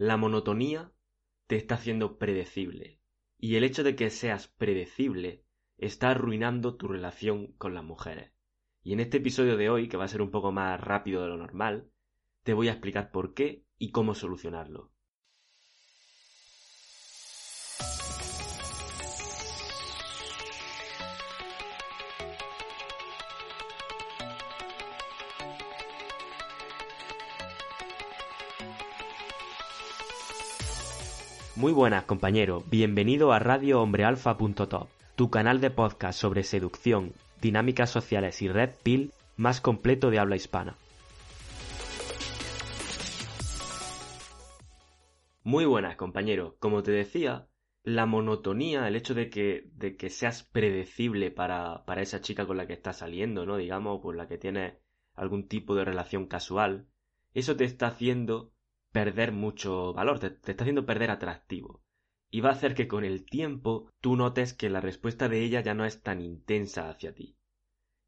La monotonía te está haciendo predecible. Y el hecho de que seas predecible está arruinando tu relación con las mujeres. Y en este episodio de hoy, que va a ser un poco más rápido de lo normal, te voy a explicar por qué y cómo solucionarlo. Muy buenas, compañero. Bienvenido a Radio Hombrealfa.top, tu canal de podcast sobre seducción, dinámicas sociales y red pill más completo de habla hispana. Muy buenas, compañero. Como te decía, la monotonía, el hecho de que, de que seas predecible para, para esa chica con la que estás saliendo, ¿no? Digamos, por la que tienes algún tipo de relación casual, eso te está haciendo perder mucho valor, te, está haciendo perder atractivo. Y va a hacer que con el tiempo tú notes que la respuesta de ella ya no es tan intensa hacia ti.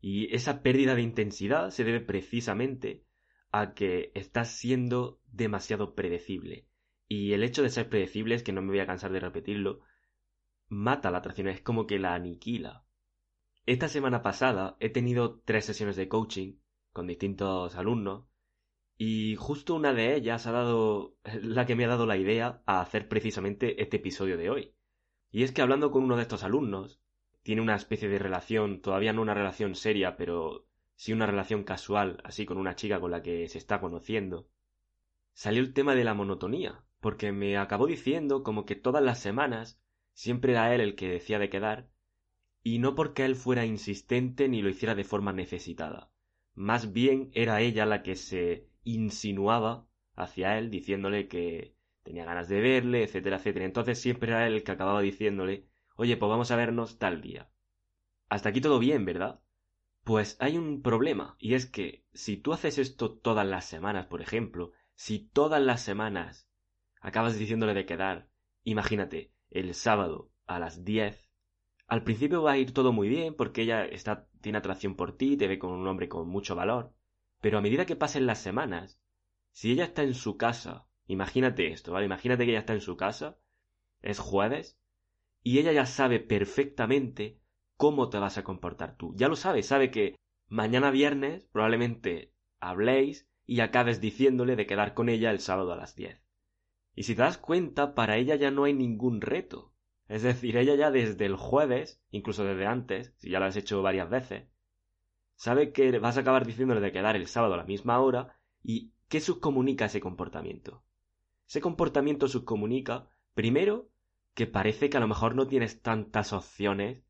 Y esa pérdida de intensidad se debe precisamente a que estás siendo demasiado predecible. Y el hecho de ser predecible es que no me voy a cansar de repetirlo, mata la atracción, es como que la aniquila. Esta semana pasada he tenido tres sesiones de coaching con distintos alumnos y justo una de ellas ha dado la que me ha dado la idea a hacer precisamente este episodio de hoy. Y es que hablando con uno de estos alumnos, tiene una especie de relación, todavía no una relación seria, pero sí una relación casual, así con una chica con la que se está conociendo, salió el tema de la monotonía, porque me acabó diciendo como que todas las semanas siempre era él el que decía de quedar, y no porque él fuera insistente ni lo hiciera de forma necesitada. Más bien era ella la que se insinuaba hacia él diciéndole que tenía ganas de verle, etcétera, etcétera. Entonces siempre era él el que acababa diciéndole, oye, pues vamos a vernos tal día. Hasta aquí todo bien, ¿verdad? Pues hay un problema, y es que si tú haces esto todas las semanas, por ejemplo, si todas las semanas acabas diciéndole de quedar, imagínate, el sábado a las 10, al principio va a ir todo muy bien porque ella está, tiene atracción por ti, te ve con un hombre con mucho valor, pero a medida que pasen las semanas, si ella está en su casa, imagínate esto, ¿vale? Imagínate que ella está en su casa, es jueves, y ella ya sabe perfectamente cómo te vas a comportar tú. Ya lo sabe, sabe que mañana viernes probablemente habléis y acabes diciéndole de quedar con ella el sábado a las 10. Y si te das cuenta, para ella ya no hay ningún reto. Es decir, ella ya desde el jueves, incluso desde antes, si ya lo has hecho varias veces, sabe que vas a acabar diciéndole de quedar el sábado a la misma hora y ¿qué subcomunica ese comportamiento? Ese comportamiento subcomunica, primero, que parece que a lo mejor no tienes tantas opciones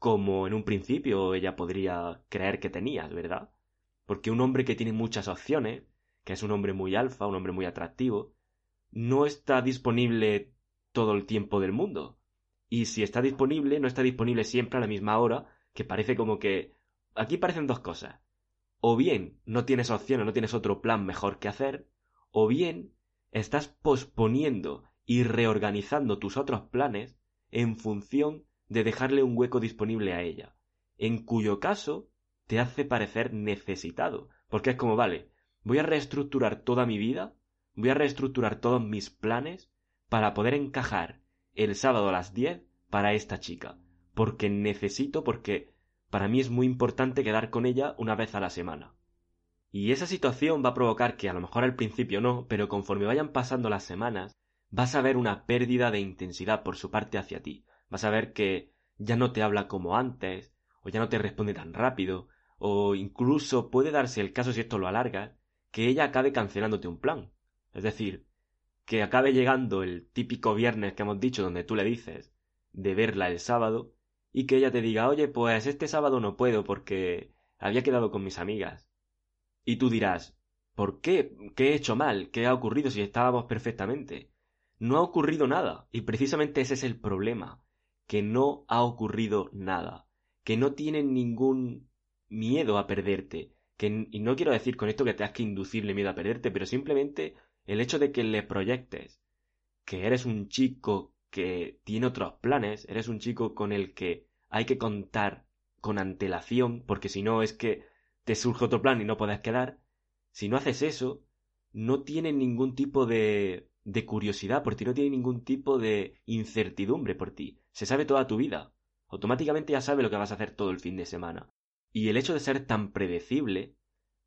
como en un principio ella podría creer que tenías, ¿verdad? Porque un hombre que tiene muchas opciones, que es un hombre muy alfa, un hombre muy atractivo, no está disponible todo el tiempo del mundo. Y si está disponible, no está disponible siempre a la misma hora, que parece como que aquí parecen dos cosas. O bien no tienes opción o no tienes otro plan mejor que hacer, o bien estás posponiendo y reorganizando tus otros planes en función de dejarle un hueco disponible a ella, en cuyo caso te hace parecer necesitado, porque es como, vale, voy a reestructurar toda mi vida, voy a reestructurar todos mis planes para poder encajar el sábado a las 10 para esta chica, porque necesito, porque para mí es muy importante quedar con ella una vez a la semana. Y esa situación va a provocar que a lo mejor al principio no, pero conforme vayan pasando las semanas, vas a ver una pérdida de intensidad por su parte hacia ti. Vas a ver que ya no te habla como antes, o ya no te responde tan rápido, o incluso puede darse el caso si esto lo alarga, que ella acabe cancelándote un plan. Es decir, que acabe llegando el típico viernes que hemos dicho donde tú le dices de verla el sábado y que ella te diga, oye, pues este sábado no puedo porque había quedado con mis amigas. Y tú dirás, ¿por qué? ¿Qué he hecho mal? ¿Qué ha ocurrido si estábamos perfectamente? No ha ocurrido nada, y precisamente ese es el problema, que no ha ocurrido nada, que no tienen ningún miedo a perderte, que, y no quiero decir con esto que te has que inducirle miedo a perderte, pero simplemente el hecho de que le proyectes que eres un chico que tiene otros planes, eres un chico con el que hay que contar con antelación, porque si no es que te surge otro plan y no puedes quedar, si no haces eso, no tiene ningún tipo de de curiosidad por ti, no tiene ningún tipo de incertidumbre por ti. Se sabe toda tu vida. Automáticamente ya sabe lo que vas a hacer todo el fin de semana. Y el hecho de ser tan predecible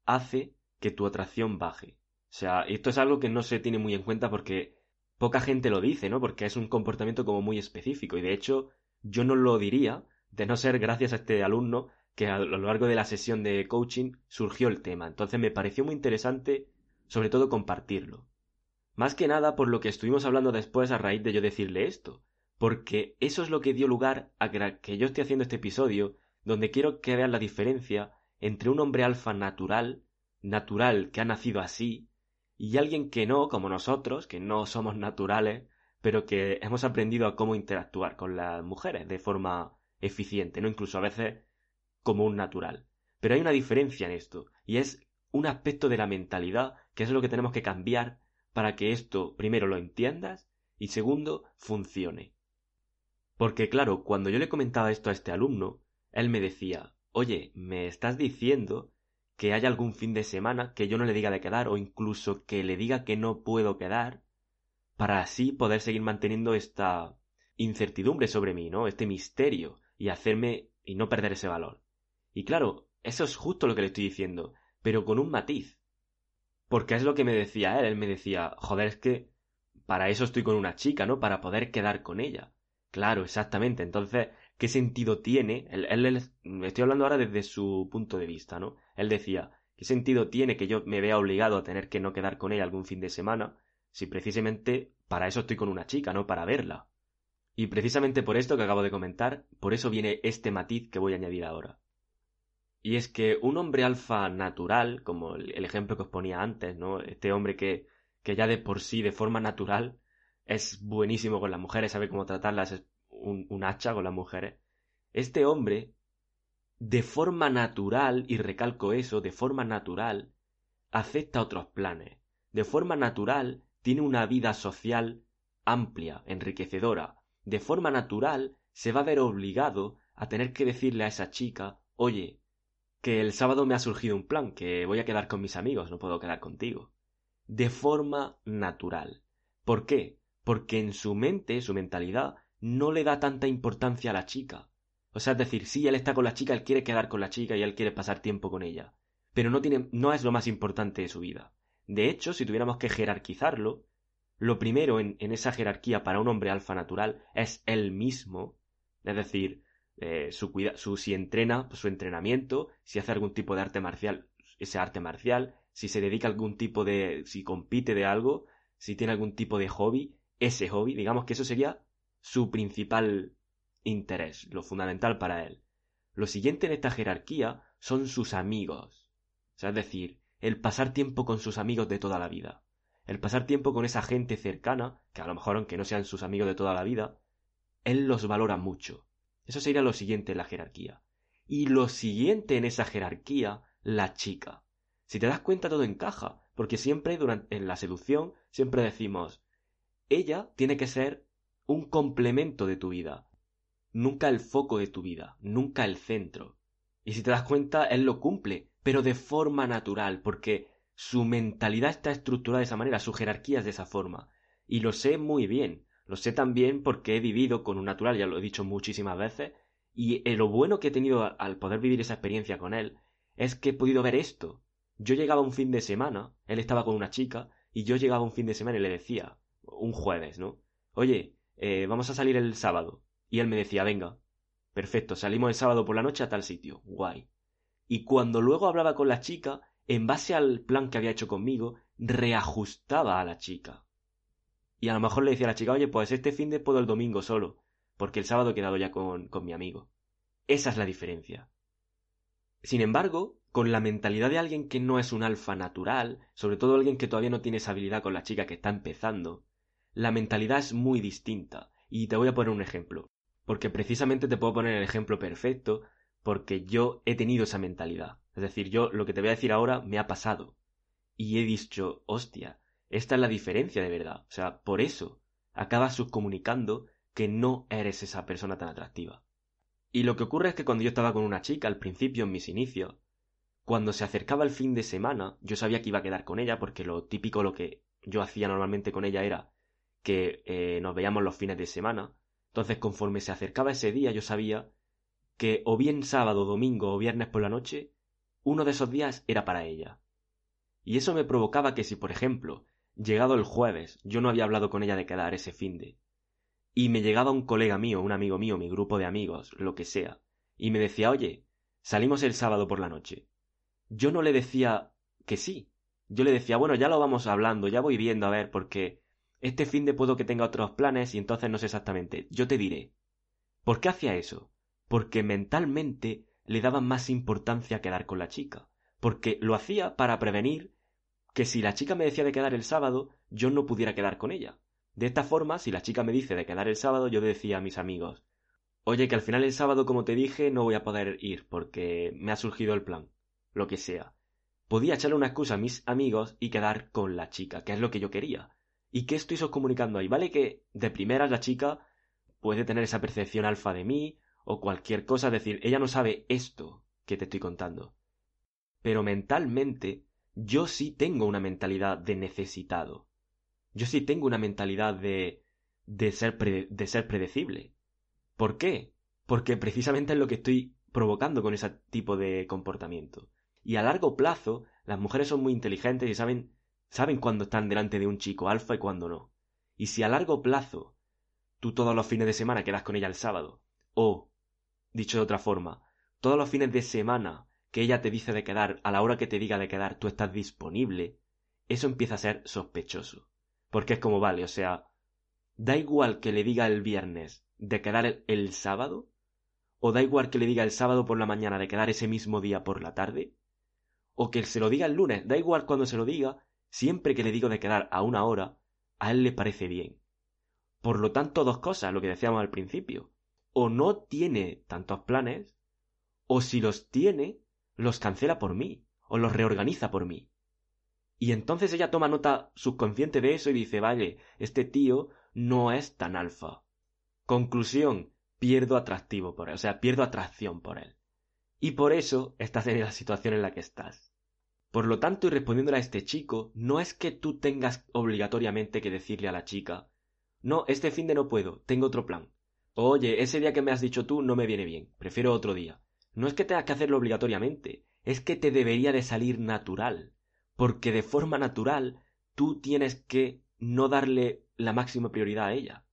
hace que tu atracción baje. O sea, esto es algo que no se tiene muy en cuenta porque poca gente lo dice, ¿no? Porque es un comportamiento como muy específico. Y de hecho, yo no lo diría, de no ser gracias a este alumno que a lo largo de la sesión de coaching surgió el tema. Entonces me pareció muy interesante, sobre todo, compartirlo. Más que nada por lo que estuvimos hablando después a raíz de yo decirle esto. Porque eso es lo que dio lugar a que yo esté haciendo este episodio, donde quiero que vean la diferencia entre un hombre alfa natural, natural que ha nacido así, y alguien que no, como nosotros, que no somos naturales, pero que hemos aprendido a cómo interactuar con las mujeres de forma eficiente, no incluso a veces como un natural. Pero hay una diferencia en esto, y es un aspecto de la mentalidad que es lo que tenemos que cambiar para que esto, primero, lo entiendas y segundo, funcione. Porque claro, cuando yo le comentaba esto a este alumno, él me decía, oye, me estás diciendo que haya algún fin de semana que yo no le diga de quedar o incluso que le diga que no puedo quedar para así poder seguir manteniendo esta incertidumbre sobre mí, ¿no? Este misterio y hacerme y no perder ese valor. Y claro, eso es justo lo que le estoy diciendo, pero con un matiz. Porque es lo que me decía él, él me decía, joder, es que para eso estoy con una chica, ¿no? Para poder quedar con ella. Claro, exactamente. Entonces, ¿qué sentido tiene? Él, él, estoy hablando ahora desde su punto de vista, ¿no? Él decía, ¿qué sentido tiene que yo me vea obligado a tener que no quedar con ella algún fin de semana si precisamente para eso estoy con una chica, no para verla? Y precisamente por esto que acabo de comentar, por eso viene este matiz que voy a añadir ahora. Y es que un hombre alfa natural, como el ejemplo que os ponía antes, ¿no? Este hombre que, que ya de por sí, de forma natural, es buenísimo con las mujeres, sabe cómo tratarlas, es un, hacha con las mujeres. Este hombre, de forma natural, y recalco eso, de forma natural, acepta otros planes. De forma natural, tiene una vida social amplia, enriquecedora. De forma natural, se va a ver obligado a tener que decirle a esa chica, oye, que el sábado me ha surgido un plan, que voy a quedar con mis amigos, no puedo quedar contigo. De forma natural. ¿Por qué? porque en su mente, su mentalidad, no le da tanta importancia a la chica. O sea, es decir, si él está con la chica, él quiere quedar con la chica y él quiere pasar tiempo con ella. Pero no tiene, no es lo más importante de su vida. De hecho, si tuviéramos que jerarquizarlo, lo primero en, esa jerarquía para un hombre alfa natural es él mismo. Es decir, eh, su, su, si entrena, pues su entrenamiento, si hace algún tipo de arte marcial, ese arte marcial, si se dedica a algún tipo de, si compite de algo, si tiene algún tipo de hobby, ese hobby, digamos que eso sería su principal interés, lo fundamental para él. Lo siguiente en esta jerarquía son sus amigos. O sea, es decir, el pasar tiempo con sus amigos de toda la vida. El pasar tiempo con esa gente cercana, que a lo mejor aunque no sean sus amigos de toda la vida, él los valora mucho. Eso sería lo siguiente en la jerarquía. Y lo siguiente en esa jerarquía, la chica. Si te das cuenta todo encaja, porque siempre durante en la seducción siempre decimos ella tiene que ser un complemento de tu vida, nunca el foco de tu vida, nunca el centro. Y si te das cuenta, él lo cumple, pero de forma natural, porque su mentalidad está estructurada de esa manera, su jerarquía es de esa forma. Y lo sé muy bien, lo sé también porque he vivido con un natural, ya lo he dicho muchísimas veces, y lo bueno que he tenido al poder vivir esa experiencia con él es que he podido ver esto. Yo llegaba un fin de semana, él estaba con una chica, y yo llegaba un fin de semana y le decía, un jueves, ¿no? Oye, eh, vamos a salir el sábado. Y él me decía, venga, perfecto, salimos el sábado por la noche a tal sitio, guay. Y cuando luego hablaba con la chica, en base al plan que había hecho conmigo, reajustaba a la chica. Y a lo mejor le decía a la chica, oye, pues este fin de puedo el domingo solo, porque el sábado he quedado ya con, con mi amigo. Esa es la diferencia. Sin embargo, con la mentalidad de alguien que no es un alfa natural, sobre todo alguien que todavía no tiene esa habilidad con la chica que está empezando, la mentalidad es muy distinta. Y te voy a poner un ejemplo. Porque precisamente te puedo poner el ejemplo perfecto porque yo he tenido esa mentalidad. Es decir, yo lo que te voy a decir ahora me ha pasado. Y he dicho, hostia, esta es la diferencia de verdad. O sea, por eso acabas subcomunicando que no eres esa persona tan atractiva. Y lo que ocurre es que cuando yo estaba con una chica al principio, en mis inicios, cuando se acercaba el fin de semana, yo sabía que iba a quedar con ella porque lo típico, lo que yo hacía normalmente con ella era que eh, nos veíamos los fines de semana. Entonces, conforme se acercaba ese día, yo sabía que o bien sábado, domingo o viernes por la noche, uno de esos días era para ella. Y eso me provocaba que si, por ejemplo, llegado el jueves, yo no había hablado con ella de quedar ese fin de, y me llegaba un colega mío, un amigo mío, mi grupo de amigos, lo que sea, y me decía, oye, salimos el sábado por la noche. Yo no le decía que sí. Yo le decía, bueno, ya lo vamos hablando, ya voy viendo a ver, porque este fin de puedo que tenga otros planes y entonces no sé exactamente. Yo te diré. ¿Por qué hacía eso? Porque mentalmente le daba más importancia a quedar con la chica. Porque lo hacía para prevenir que si la chica me decía de quedar el sábado, yo no pudiera quedar con ella. De esta forma, si la chica me dice de quedar el sábado, yo decía a mis amigos, oye, que al final el sábado, como te dije, no voy a poder ir porque me ha surgido el plan, lo que sea. Podía echarle una excusa a mis amigos y quedar con la chica, que es lo que yo quería. ¿Y qué estoy comunicando ahí? Vale que de primeras la chica puede tener esa percepción alfa de mí o cualquier cosa, es decir, ella no sabe esto que te estoy contando. Pero mentalmente yo sí tengo una mentalidad de necesitado. Yo sí tengo una mentalidad de de ser de ser predecible. ¿Por qué? Porque precisamente es lo que estoy provocando con ese tipo de comportamiento. Y a largo plazo, las mujeres son muy inteligentes y saben saben cuándo están delante de un chico alfa y cuándo no. Y si a largo plazo tú todos los fines de semana quedas con ella el sábado, o, dicho de otra forma, todos los fines de semana que ella te dice de quedar, a la hora que te diga de quedar, tú estás disponible, eso empieza a ser sospechoso. Porque es como, vale, o sea, da igual que le diga el viernes de quedar el, el sábado, o da igual que le diga el sábado por la mañana de quedar ese mismo día por la tarde, o que se lo diga el lunes, da igual cuando se lo diga, Siempre que le digo de quedar a una hora, a él le parece bien. Por lo tanto, dos cosas, lo que decíamos al principio. O no tiene tantos planes, o si los tiene, los cancela por mí, o los reorganiza por mí. Y entonces ella toma nota subconsciente de eso y dice, vale, este tío no es tan alfa. Conclusión, pierdo atractivo por él, o sea, pierdo atracción por él. Y por eso estás en la situación en la que estás. Por lo tanto, y respondiéndole a este chico, no es que tú tengas obligatoriamente que decirle a la chica, no, este fin de no puedo, tengo otro plan. Oye, ese día que me has dicho tú no me viene bien, prefiero otro día. No es que tengas que hacerlo obligatoriamente, es que te debería de salir natural, porque de forma natural tú tienes que no darle la máxima prioridad a ella.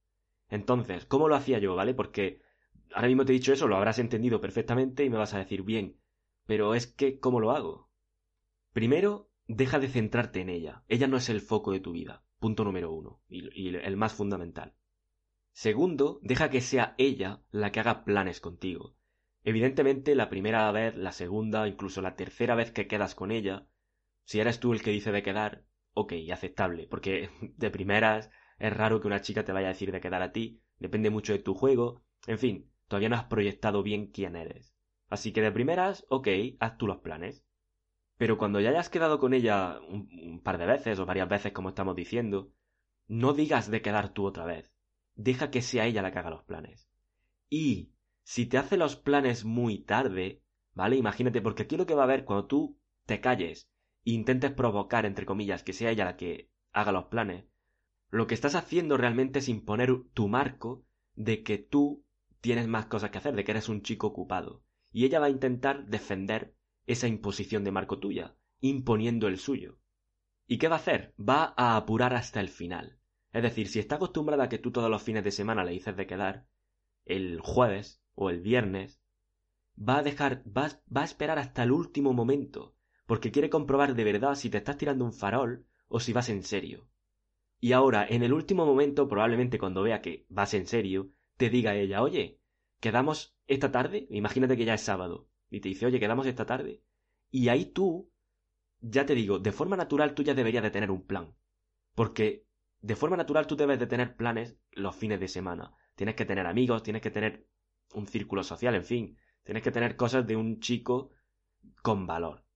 Entonces, ¿cómo lo hacía yo, vale? Porque ahora mismo te he dicho eso, lo habrás entendido perfectamente y me vas a decir bien, pero es que, ¿cómo lo hago? Primero, deja de centrarte en ella. Ella no es el foco de tu vida. Punto número uno. Y, el más fundamental. Segundo, deja que sea ella la que haga planes contigo. Evidentemente, la primera vez, la segunda, incluso la tercera vez que quedas con ella, si eres tú el que dice de quedar, ok, aceptable, porque de primeras es raro que una chica te vaya a decir de quedar a ti, depende mucho de tu juego, en fin, todavía no has proyectado bien quién eres. Así que de primeras, ok, haz tú los planes. Pero cuando ya hayas quedado con ella un, par de veces o varias veces, como estamos diciendo, no digas de quedar tú otra vez. Deja que sea ella la que haga los planes. Y si te hace los planes muy tarde, ¿vale? Imagínate, porque aquí lo que va a haber cuando tú te calles e intentes provocar, entre comillas, que sea ella la que haga los planes, lo que estás haciendo realmente es imponer tu marco de que tú tienes más cosas que hacer, de que eres un chico ocupado. Y ella va a intentar defender esa imposición de marco tuya, imponiendo el suyo. ¿Y qué va a hacer? Va a apurar hasta el final. Es decir, si está acostumbrada a que tú todos los fines de semana le dices de quedar, el jueves o el viernes, va a dejar, va, va a esperar hasta el último momento, porque quiere comprobar de verdad si te estás tirando un farol o si vas en serio. Y ahora, en el último momento, probablemente cuando vea que vas en serio, te diga ella, oye, quedamos esta tarde, imagínate que ya es sábado, y te dice, oye, quedamos esta tarde. Y ahí tú, ya te digo, de forma natural tú ya deberías de tener un plan. Porque de forma natural tú debes de tener planes los fines de semana. Tienes que tener amigos, tienes que tener un círculo social, en fin. Tienes que tener cosas de un chico con valor.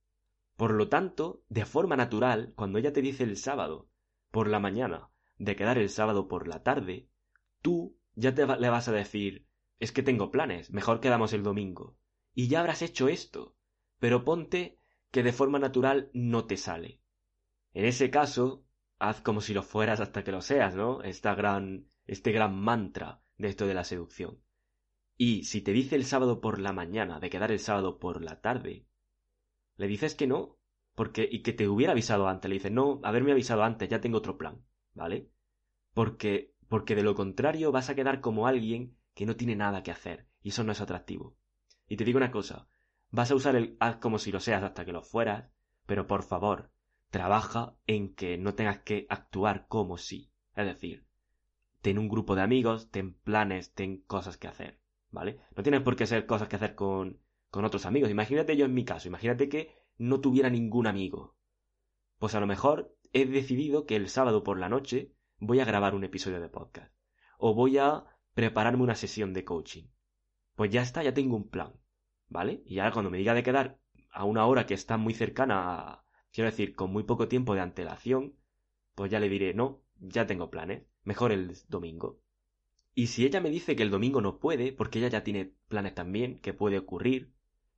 Por lo tanto, de forma natural, cuando ella te dice el sábado por la mañana de quedar el sábado por la tarde, tú ya te le vas a decir es que tengo planes, mejor quedamos el domingo y ya habrás hecho esto, pero ponte que de forma natural no te sale. En ese caso, haz como si lo fueras hasta que lo seas, ¿no? Esta gran, este gran mantra de esto de la seducción. Y si te dice el sábado por la mañana de quedar el sábado por la tarde, le dices que no, porque y que te hubiera avisado antes, le dices, "No, haberme avisado antes, ya tengo otro plan", ¿vale? Porque porque de lo contrario vas a quedar como alguien que no tiene nada que hacer, y eso no es atractivo. Y te digo una cosa, vas a usar el haz como si lo seas hasta que lo fueras, pero por favor, trabaja en que no tengas que actuar como si. Es decir, ten un grupo de amigos, ten planes, ten cosas que hacer, ¿vale? No tienes por qué ser cosas que hacer con, con otros amigos. Imagínate yo en mi caso, imagínate que no tuviera ningún amigo. Pues a lo mejor he decidido que el sábado por la noche voy a grabar un episodio de podcast. O voy a prepararme una sesión de coaching. Pues ya está, ya tengo un plan. ¿Vale? Y ahora cuando me diga de quedar a una hora que está muy cercana a, quiero decir, con muy poco tiempo de antelación, pues ya le diré, no, ya tengo planes, mejor el domingo. Y si ella me dice que el domingo no puede, porque ella ya tiene planes también, que puede ocurrir,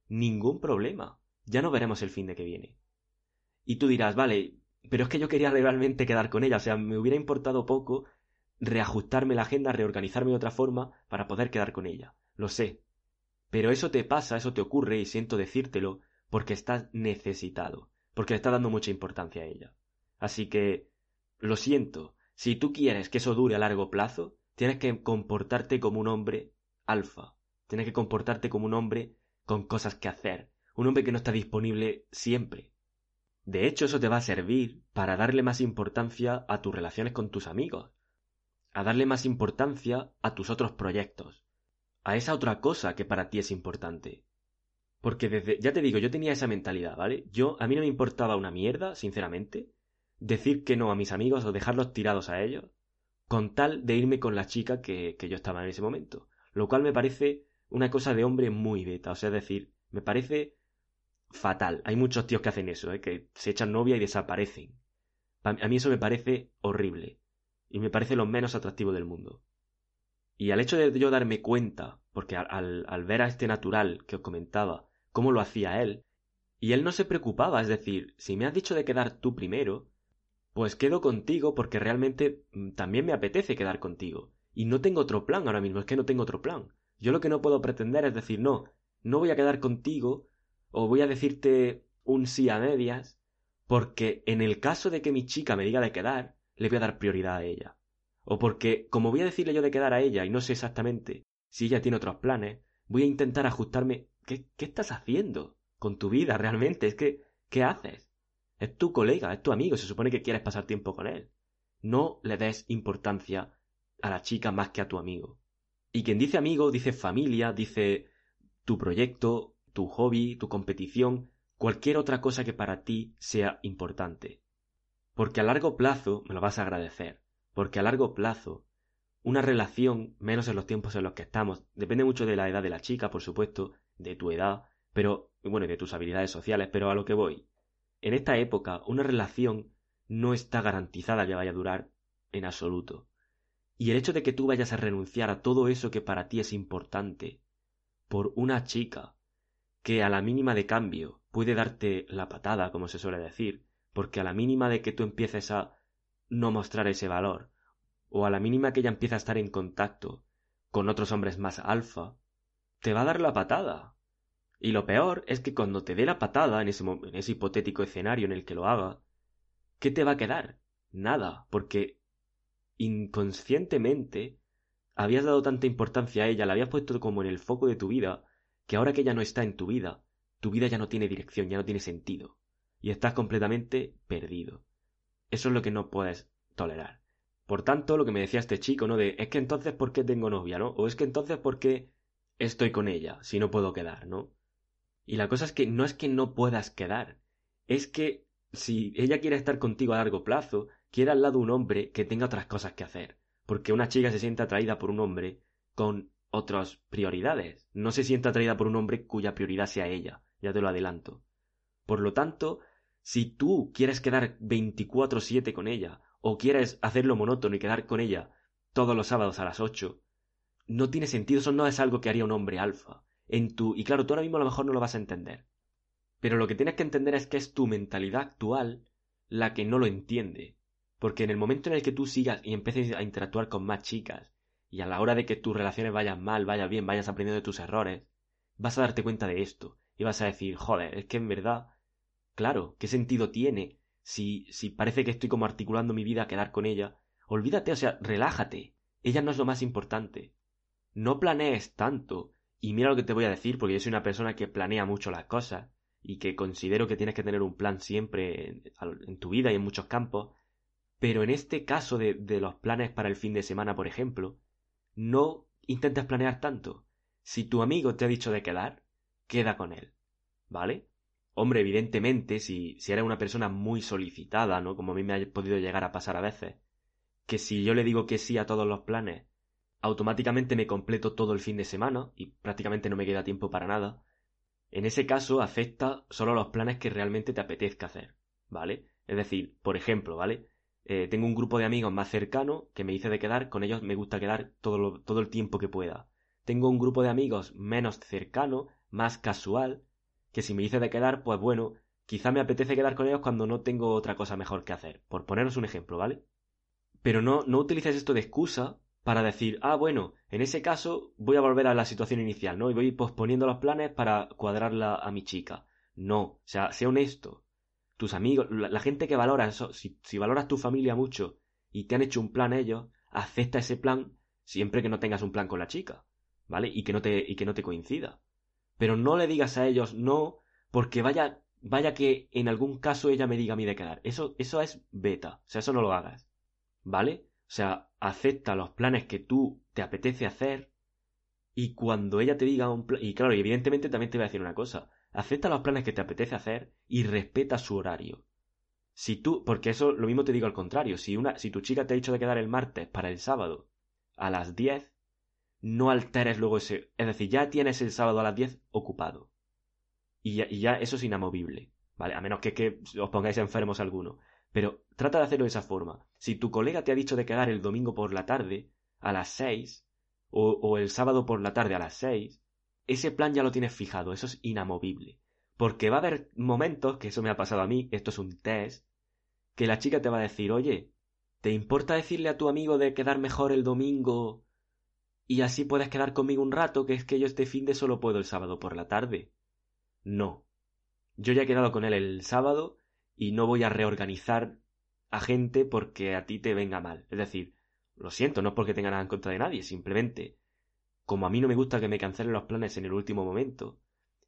ningún problema. Ya no veremos el fin de que viene. Y tú dirás, vale, pero es que yo quería realmente quedar con ella, o sea, me hubiera importado poco reajustarme la agenda, reorganizarme de otra forma para poder quedar con ella. Lo sé. Pero eso te pasa, eso te ocurre, y siento decírtelo, porque estás necesitado, porque le estás dando mucha importancia a ella. Así que, lo siento, si tú quieres que eso dure a largo plazo, tienes que comportarte como un hombre alfa, tienes que comportarte como un hombre con cosas que hacer, un hombre que no está disponible siempre, de hecho, eso te va a servir para darle más importancia a tus relaciones con tus amigos, a darle más importancia a tus otros proyectos, a esa otra cosa que para ti es importante. Porque desde, ya te digo, yo tenía esa mentalidad, ¿vale? Yo, a mí no me importaba una mierda, sinceramente, decir que no a mis amigos o dejarlos tirados a ellos, con tal de irme con la chica que, que yo estaba en ese momento. Lo cual me parece una cosa de hombre muy beta, o sea, es decir, me parece fatal. Hay muchos tíos que hacen eso, ¿eh? que se echan novia y desaparecen. A mí eso me parece horrible. Y me parece lo menos atractivo del mundo. Y al hecho de yo darme cuenta, porque al, al ver a este natural que os comentaba, cómo lo hacía él, y él no se preocupaba, es decir, si me has dicho de quedar tú primero, pues quedo contigo porque realmente mm, también me apetece quedar contigo. Y no tengo otro plan ahora mismo, es que no tengo otro plan. Yo lo que no puedo pretender es decir, no, no voy a quedar contigo o voy a decirte un sí a medias, porque en el caso de que mi chica me diga de quedar, le voy a dar prioridad a ella. O porque, como voy a decirle yo de quedar a ella y no sé exactamente si ella tiene otros planes, voy a intentar ajustarme. ¿Qué, qué estás haciendo con tu vida realmente? Es que, ¿qué haces? Es tu colega, es tu amigo, se supone que quieres pasar tiempo con él. No le des importancia a la chica más que a tu amigo. Y quien dice amigo dice familia, dice tu proyecto, tu hobby, tu competición, cualquier otra cosa que para ti sea importante. Porque a largo plazo me lo vas a agradecer. Porque a largo plazo, una relación, menos en los tiempos en los que estamos, depende mucho de la edad de la chica, por supuesto, de tu edad, pero, bueno, de tus habilidades sociales, pero a lo que voy. En esta época, una relación no está garantizada que vaya a durar en absoluto. Y el hecho de que tú vayas a renunciar a todo eso que para ti es importante por una chica que a la mínima de cambio puede darte la patada, como se suele decir, porque a la mínima de que tú empieces a no mostrar ese valor, o a la mínima que ella empieza a estar en contacto con otros hombres más alfa, te va a dar la patada. Y lo peor es que cuando te dé la patada en ese, en ese hipotético escenario en el que lo haga, ¿qué te va a quedar? Nada, porque inconscientemente habías dado tanta importancia a ella, la habías puesto como en el foco de tu vida, que ahora que ella no está en tu vida, tu vida ya no tiene dirección, ya no tiene sentido, y estás completamente perdido. Eso es lo que no puedes tolerar. Por tanto, lo que me decía este chico, ¿no? De, es que entonces, ¿por qué tengo novia, no? O es que entonces, ¿por qué estoy con ella si no puedo quedar, no? Y la cosa es que no es que no puedas quedar, es que si ella quiere estar contigo a largo plazo, quiere al lado un hombre que tenga otras cosas que hacer. Porque una chica se siente atraída por un hombre con otras prioridades. No se sienta atraída por un hombre cuya prioridad sea ella, ya te lo adelanto. Por lo tanto, si tú quieres quedar 24/7 con ella, o quieres hacerlo monótono y quedar con ella todos los sábados a las 8, no tiene sentido, eso no es algo que haría un hombre alfa. En tu, y claro, tú ahora mismo a lo mejor no lo vas a entender. Pero lo que tienes que entender es que es tu mentalidad actual la que no lo entiende. Porque en el momento en el que tú sigas y empieces a interactuar con más chicas, y a la hora de que tus relaciones vayan mal, vayan bien, vayas aprendiendo de tus errores, vas a darte cuenta de esto. Y vas a decir, joder, es que en verdad, claro, ¿qué sentido tiene si, si parece que estoy como articulando mi vida a quedar con ella? Olvídate, o sea, relájate. Ella no es lo más importante. No planees tanto. Y mira lo que te voy a decir, porque yo soy una persona que planea mucho las cosas y que considero que tienes que tener un plan siempre en, tu vida y en muchos campos. Pero en este caso de, de los planes para el fin de semana, por ejemplo, no intentes planear tanto. Si tu amigo te ha dicho de quedar, queda con él. ¿Vale? Hombre, evidentemente, si, si eres una persona muy solicitada, ¿no? Como a mí me ha podido llegar a pasar a veces, que si yo le digo que sí a todos los planes, automáticamente me completo todo el fin de semana y prácticamente no me queda tiempo para nada. En ese caso, acepta solo los planes que realmente te apetezca hacer, ¿vale? Es decir, por ejemplo, ¿vale? Eh, tengo un grupo de amigos más cercano que me dice de quedar, con ellos me gusta quedar todo, todo el tiempo que pueda. Tengo un grupo de amigos menos cercano, más casual, que si me dice de quedar, pues bueno, quizá me apetece quedar con ellos cuando no tengo otra cosa mejor que hacer. Por poneros un ejemplo, ¿vale? Pero no, no utilices esto de excusa para decir, ah, bueno, en ese caso voy a volver a la situación inicial, ¿no? Y voy posponiendo los planes para cuadrarla a mi chica. No, o sea, sea honesto tus amigos, la, gente que valora eso, si, si, valoras tu familia mucho y te han hecho un plan ellos, acepta ese plan siempre que no tengas un plan con la chica, ¿vale? Y que no te, y que no te coincida. Pero no le digas a ellos no, porque vaya, vaya que en algún caso ella me diga a mí de quedar. Eso, eso es beta, o sea, eso no lo hagas, ¿vale? O sea, acepta los planes que tú te apetece hacer y cuando ella te diga un plan, y claro, y evidentemente también te voy a decir una cosa, Acepta los planes que te apetece hacer y respeta su horario. Si tú, porque eso lo mismo te digo al contrario, si una, si tu chica te ha dicho de quedar el martes para el sábado a las 10, no alteres luego ese, es decir, ya tienes el sábado a las 10 ocupado. Y ya, eso es inamovible, ¿vale? A menos que, que os pongáis enfermos alguno. Pero trata de hacerlo de esa forma. Si tu colega te ha dicho de quedar el domingo por la tarde, a las 6, o, o el sábado por la tarde a las 6, ese plan ya lo tienes fijado, eso es inamovible. Porque va a haber momentos, que eso me ha pasado a mí, esto es un test, que la chica te va a decir, oye, ¿te importa decirle a tu amigo de quedar mejor el domingo y así puedes quedar conmigo un rato, que es que yo este fin de solo puedo el sábado por la tarde? No. Yo ya he quedado con él el sábado y no voy a reorganizar a gente porque a ti te venga mal. Es decir, lo siento, no es porque tenga nada en contra de nadie, simplemente como a mí no me gusta que me cancelen los planes en el último momento.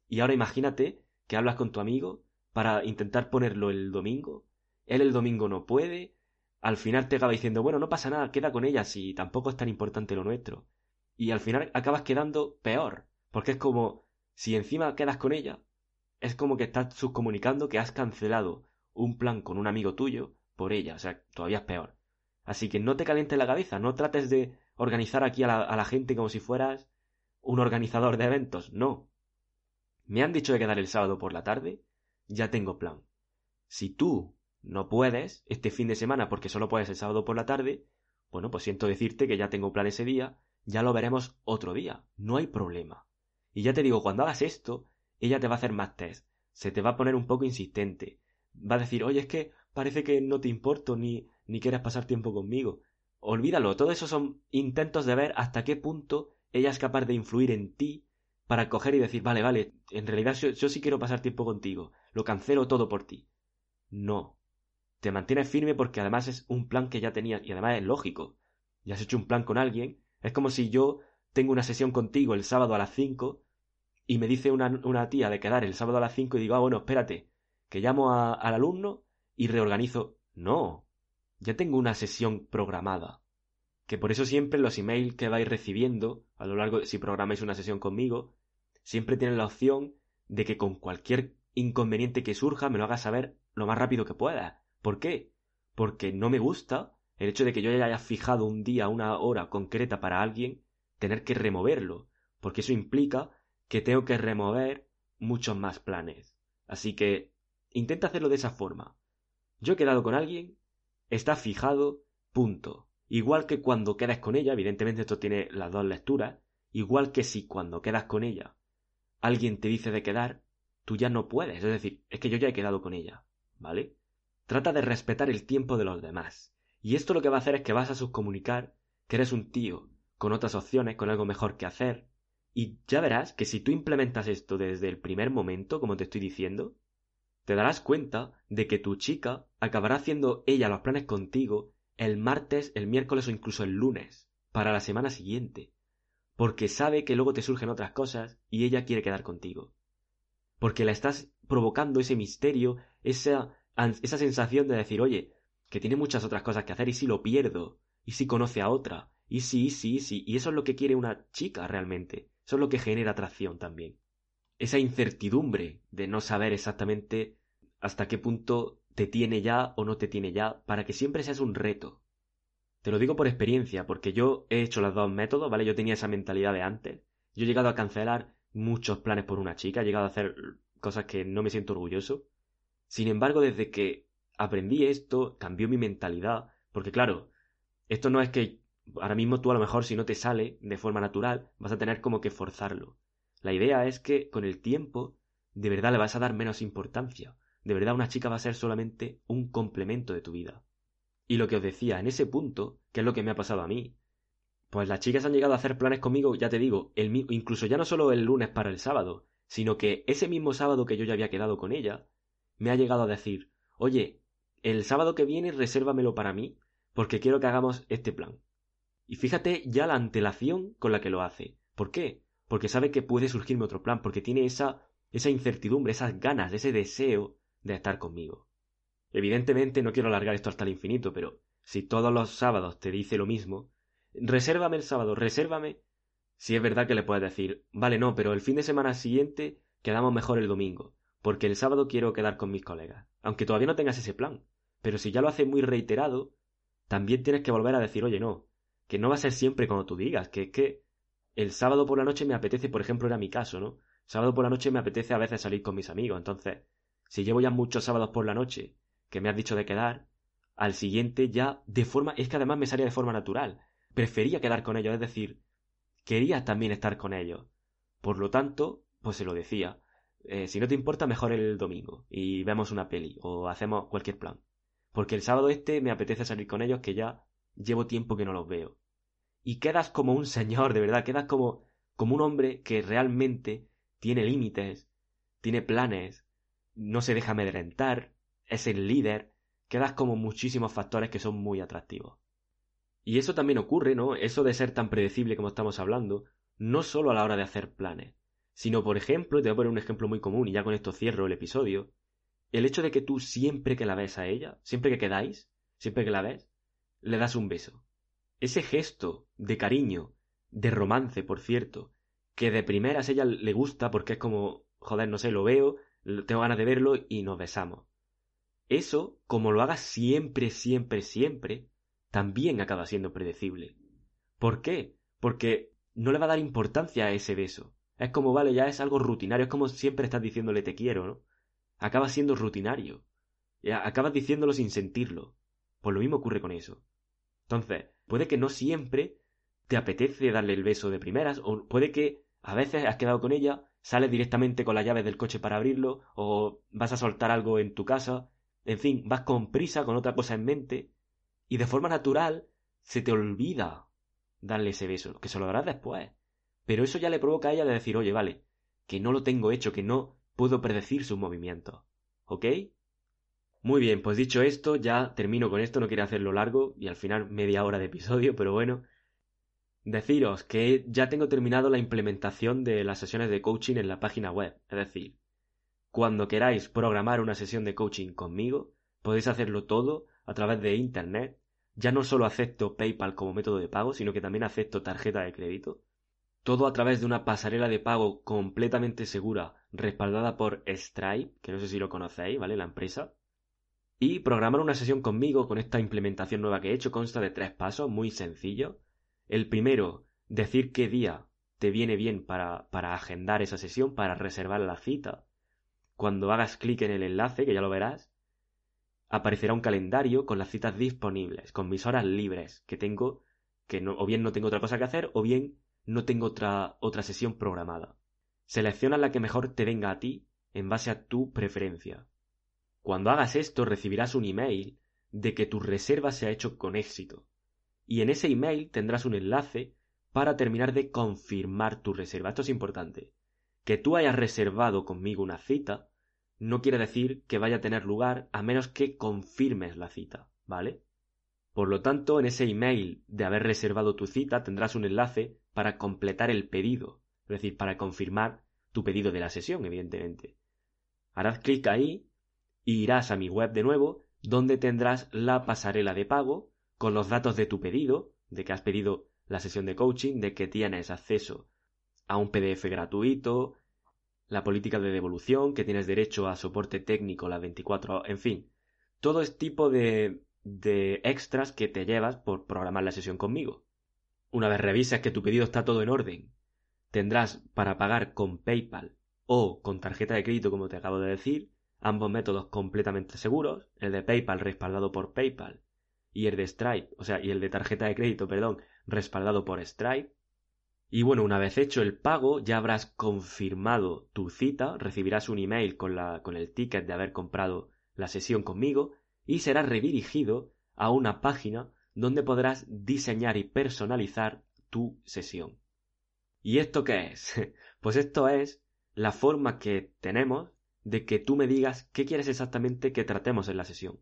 Y ahora imagínate que hablas con tu amigo para intentar ponerlo el domingo, él el domingo no puede, al final te acaba diciendo, bueno, no pasa nada, queda con ella si tampoco es tan importante lo nuestro. Y al final acabas quedando peor, porque es como, si encima quedas con ella, es como que estás subcomunicando que has cancelado un plan con un amigo tuyo por ella, o sea, todavía es peor. Así que no te calientes la cabeza, no trates de organizar aquí a la, gente como si fueras un organizador de eventos. No. Me han dicho de quedar el sábado por la tarde, ya tengo plan. Si tú no puedes este fin de semana porque solo puedes el sábado por la tarde, bueno, pues siento decirte que ya tengo plan ese día, ya lo veremos otro día, no hay problema. Y ya te digo, cuando hagas esto, ella te va a hacer más test, se te va a poner un poco insistente, va a decir, oye, es que parece que no te importo ni, ni quieres pasar tiempo conmigo. Olvídalo, todo eso son intentos de ver hasta qué punto ella es capaz de influir en ti para coger y decir, vale, vale, en realidad yo, sí quiero pasar tiempo contigo, lo cancelo todo por ti. No. Te mantienes firme porque además es un plan que ya tenías y además es lógico. Ya has hecho un plan con alguien. Es como si yo tengo una sesión contigo el sábado a las 5 y me dice una, tía de quedar el sábado a las 5 y digo, ah, bueno, espérate, que llamo al alumno y reorganizo. No, ya tengo una sesión programada. Que por eso siempre los emails que vais recibiendo a lo largo, si programáis una sesión conmigo, siempre tienen la opción de que con cualquier inconveniente que surja me lo hagas saber lo más rápido que pueda. ¿Por qué? Porque no me gusta el hecho de que yo ya haya fijado un día, una hora concreta para alguien, tener que removerlo, porque eso implica que tengo que remover muchos más planes. Así que intenta hacerlo de esa forma. Yo he quedado con alguien, está fijado, punto. Igual que cuando quedas con ella, evidentemente esto tiene las dos lecturas, igual que si cuando quedas con ella alguien te dice de quedar, tú ya no puedes, es decir, es que yo ya he quedado con ella, ¿vale? Trata de respetar el tiempo de los demás. Y esto lo que va a hacer es que vas a subcomunicar que eres un tío con otras opciones, con algo mejor que hacer. Y ya verás que si tú implementas esto desde el primer momento, como te estoy diciendo, te darás cuenta de que tu chica acabará haciendo ella los planes contigo el martes, el miércoles o incluso el lunes, para la semana siguiente, porque sabe que luego te surgen otras cosas y ella quiere quedar contigo. Porque la estás provocando ese misterio, esa, esa sensación de decir, oye, que tiene muchas otras cosas que hacer y si lo pierdo, y si conoce a otra, y sí, sí, sí, y eso es lo que quiere una chica realmente, eso es lo que genera atracción también. Esa incertidumbre de no saber exactamente hasta qué punto te tiene ya o no te tiene ya, para que siempre seas un reto. Te lo digo por experiencia, porque yo he hecho los dos métodos, ¿vale? Yo tenía esa mentalidad de antes. Yo he llegado a cancelar muchos planes por una chica, he llegado a hacer cosas que no me siento orgulloso. Sin embargo, desde que aprendí esto, cambió mi mentalidad, porque claro, esto no es que ahora mismo tú a lo mejor si no te sale de forma natural, vas a tener como que forzarlo. La idea es que con el tiempo, de verdad le vas a dar menos importancia. De verdad una chica va a ser solamente un complemento de tu vida. Y lo que os decía, en ese punto, que es lo que me ha pasado a mí, pues las chicas han llegado a hacer planes conmigo, ya te digo, el, incluso ya no solo el lunes para el sábado, sino que ese mismo sábado que yo ya había quedado con ella, me ha llegado a decir, oye, el sábado que viene resérvamelo para mí, porque quiero que hagamos este plan. Y fíjate ya la antelación con la que lo hace. ¿Por qué? Porque sabe que puede surgirme otro plan, porque tiene esa, esa incertidumbre, esas ganas, ese deseo de estar conmigo. Evidentemente no quiero alargar esto hasta el infinito, pero si todos los sábados te dice lo mismo, resérvame el sábado, resérvame. Si es verdad que le puedes decir, vale, no, pero el fin de semana siguiente quedamos mejor el domingo, porque el sábado quiero quedar con mis colegas, aunque todavía no tengas ese plan. Pero si ya lo haces muy reiterado, también tienes que volver a decir, oye, no, que no va a ser siempre como tú digas, que es que el sábado por la noche me apetece, por ejemplo, era mi caso, ¿no? Sábado por la noche me apetece a veces salir con mis amigos, entonces, si llevo ya muchos sábados por la noche que me has dicho de quedar, al siguiente ya de forma, es que además me salía de forma natural, prefería quedar con ellos, es decir, quería también estar con ellos. Por lo tanto, pues se lo decía, eh, si no te importa, mejor el domingo y vemos una peli o hacemos cualquier plan. Porque el sábado este me apetece salir con ellos que ya llevo tiempo que no los veo. Y quedas como un señor, de verdad, quedas como, como un hombre que realmente tiene límites, tiene planes, no se deja amedrentar, es el líder, quedas como muchísimos factores que son muy atractivos. Y eso también ocurre, ¿no? Eso de ser tan predecible como estamos hablando, no solo a la hora de hacer planes, sino, por ejemplo, te voy a poner un ejemplo muy común y ya con esto cierro el episodio, el hecho de que tú siempre que la ves a ella, siempre que quedáis, siempre que la ves, le das un beso. Ese gesto de cariño, de romance, por cierto, que de primeras ella le gusta porque es como, joder, no sé, lo veo, tengo ganas de verlo y nos besamos. Eso, como lo hagas siempre, siempre, siempre, también acaba siendo predecible. ¿Por qué? Porque no le va a dar importancia a ese beso. Es como, vale, ya es algo rutinario, es como siempre estás diciéndole te quiero, ¿no? Acaba siendo rutinario. Acabas diciéndolo sin sentirlo. Pues lo mismo ocurre con eso. Entonces, puede que no siempre te apetece darle el beso de primeras, o puede que a veces has quedado con ella, sales directamente con las llaves del coche para abrirlo, o vas a soltar algo en tu casa, en fin, vas con prisa, con otra cosa en mente, y de forma natural se te olvida darle ese beso, que se lo darás después. Pero eso ya le provoca a ella de decir, oye, vale, que no lo tengo hecho, que no puedo predecir sus movimientos. ¿Ok? Muy bien, pues dicho esto, ya termino con esto, no quería hacerlo largo y al final media hora de episodio, pero bueno. Deciros que ya tengo terminado la implementación de las sesiones de coaching en la página web, es decir, cuando queráis programar una sesión de coaching conmigo, podéis hacerlo todo a través de Internet. Ya no solo acepto PayPal como método de pago, sino que también acepto tarjeta de crédito todo a través de una pasarela de pago completamente segura, respaldada por Stripe, que no sé si lo conocéis, ¿vale? La empresa. Y programar una sesión conmigo con esta implementación nueva que he hecho consta de tres pasos muy sencillos. El primero, decir qué día te viene bien para, para agendar esa sesión, para reservar la cita. Cuando hagas clic en el enlace, que ya lo verás, aparecerá un calendario con las citas disponibles, con mis horas libres que tengo, que no, o bien no tengo otra cosa que hacer, o bien no tengo otra, otra sesión programada. Selecciona la que mejor te venga a ti en base a tu preferencia. Cuando hagas esto recibirás un email de que tu reserva se ha hecho con éxito. Y en ese email tendrás un enlace para terminar de confirmar tu reserva. Esto es importante. Que tú hayas reservado conmigo una cita no quiere decir que vaya a tener lugar a menos que confirmes la cita, ¿vale? Por lo tanto, en ese email de haber reservado tu cita tendrás un enlace para completar el pedido, es decir, para confirmar tu pedido de la sesión, evidentemente. Harás clic ahí y irás a mi web de nuevo, donde tendrás la pasarela de pago con los datos de tu pedido, de que has pedido la sesión de coaching, de que tienes acceso a un PDF gratuito, la política de devolución, que tienes derecho a soporte técnico las 24 horas, en fin, todo este tipo de, de extras que te llevas por programar la sesión conmigo. Una vez revisas que tu pedido está todo en orden, tendrás para pagar con PayPal o con tarjeta de crédito, como te acabo de decir, ambos métodos completamente seguros, el de PayPal respaldado por PayPal y el de Stripe, o sea, y el de tarjeta de crédito, perdón, respaldado por Stripe, y bueno, una vez hecho el pago, ya habrás confirmado tu cita, recibirás un email con, la, con el ticket de haber comprado la sesión conmigo y serás redirigido a una página donde podrás diseñar y personalizar tu sesión. ¿Y esto qué es? Pues esto es la forma que tenemos de que tú me digas qué quieres exactamente que tratemos en la sesión,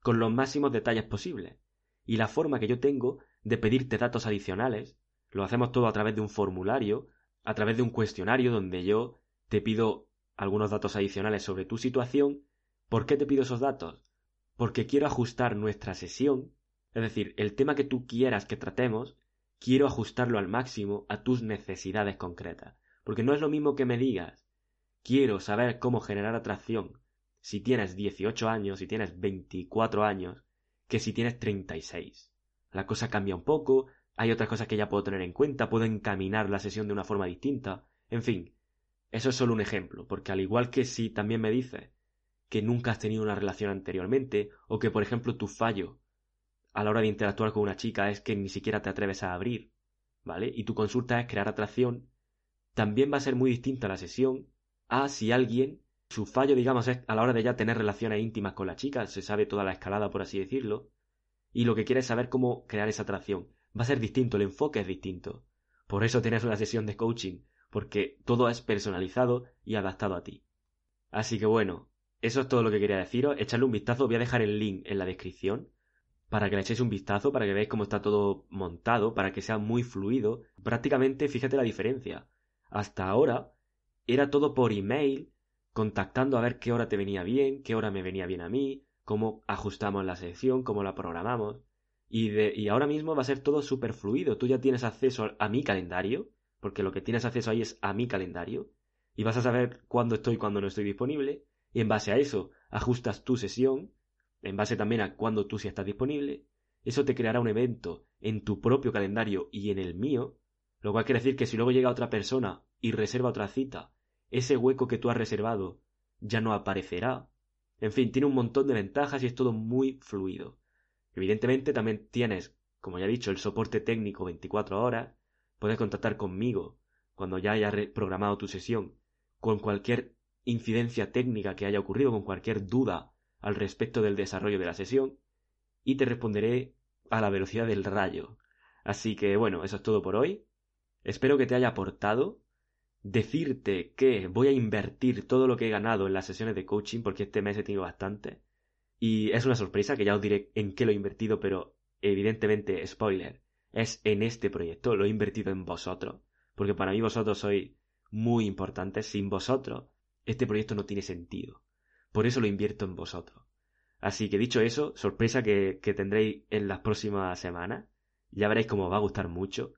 con los máximos detalles posibles, y la forma que yo tengo de pedirte datos adicionales lo hacemos todo a través de un formulario, a través de un cuestionario donde yo te pido algunos datos adicionales sobre tu situación. ¿Por qué te pido esos datos? Porque quiero ajustar nuestra sesión, es decir, el tema que tú quieras que tratemos, quiero ajustarlo al máximo a tus necesidades concretas. Porque no es lo mismo que me digas, quiero saber cómo generar atracción si tienes 18 años, si tienes 24 años, que si tienes 36. La cosa cambia un poco, hay otras cosas que ya puedo tener en cuenta, puedo encaminar la sesión de una forma distinta. En fin, eso es solo un ejemplo, porque al igual que si también me dices que nunca has tenido una relación anteriormente, o que por ejemplo tu fallo a la hora de interactuar con una chica es que ni siquiera te atreves a abrir, ¿vale? Y tu consulta es crear atracción, también va a ser muy distinta la sesión a si alguien, su fallo, digamos, es a la hora de ya tener relaciones íntimas con la chica, se sabe toda la escalada, por así decirlo, y lo que quiere es saber cómo crear esa atracción va a ser distinto, el enfoque es distinto. Por eso tienes una sesión de coaching, porque todo es personalizado y adaptado a ti. Así que bueno, eso es todo lo que quería deciros. Echarle un vistazo, voy a dejar el link en la descripción para que le echéis un vistazo, para que veáis cómo está todo montado, para que sea muy fluido. Prácticamente, fíjate la diferencia. Hasta ahora era todo por email, contactando a ver qué hora te venía bien, qué hora me venía bien a mí, cómo ajustamos la sesión, cómo la programamos. Y, de, y ahora mismo va a ser todo súper fluido. Tú ya tienes acceso a mi calendario, porque lo que tienes acceso ahí es a mi calendario, y vas a saber cuándo estoy y cuándo no estoy disponible, y en base a eso ajustas tu sesión, en base también a cuándo tú sí estás disponible, eso te creará un evento en tu propio calendario y en el mío, lo cual quiere decir que si luego llega otra persona y reserva otra cita, ese hueco que tú has reservado ya no aparecerá. En fin, tiene un montón de ventajas y es todo muy fluido. Evidentemente también tienes, como ya he dicho, el soporte técnico 24 horas. Puedes contactar conmigo cuando ya haya programado tu sesión con cualquier incidencia técnica que haya ocurrido, con cualquier duda al respecto del desarrollo de la sesión y te responderé a la velocidad del rayo. Así que bueno, eso es todo por hoy. Espero que te haya aportado. Decirte que voy a invertir todo lo que he ganado en las sesiones de coaching porque este mes he tenido bastante y es una sorpresa que ya os diré en qué lo he invertido, pero evidentemente, spoiler, es en este proyecto, lo he invertido en vosotros, porque para mí vosotros sois muy importantes, sin vosotros este proyecto no tiene sentido. Por eso lo invierto en vosotros. Así que dicho eso, sorpresa que, que tendréis en las próximas semanas, ya veréis cómo os va a gustar mucho.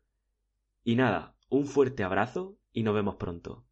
Y nada, un fuerte abrazo y nos vemos pronto.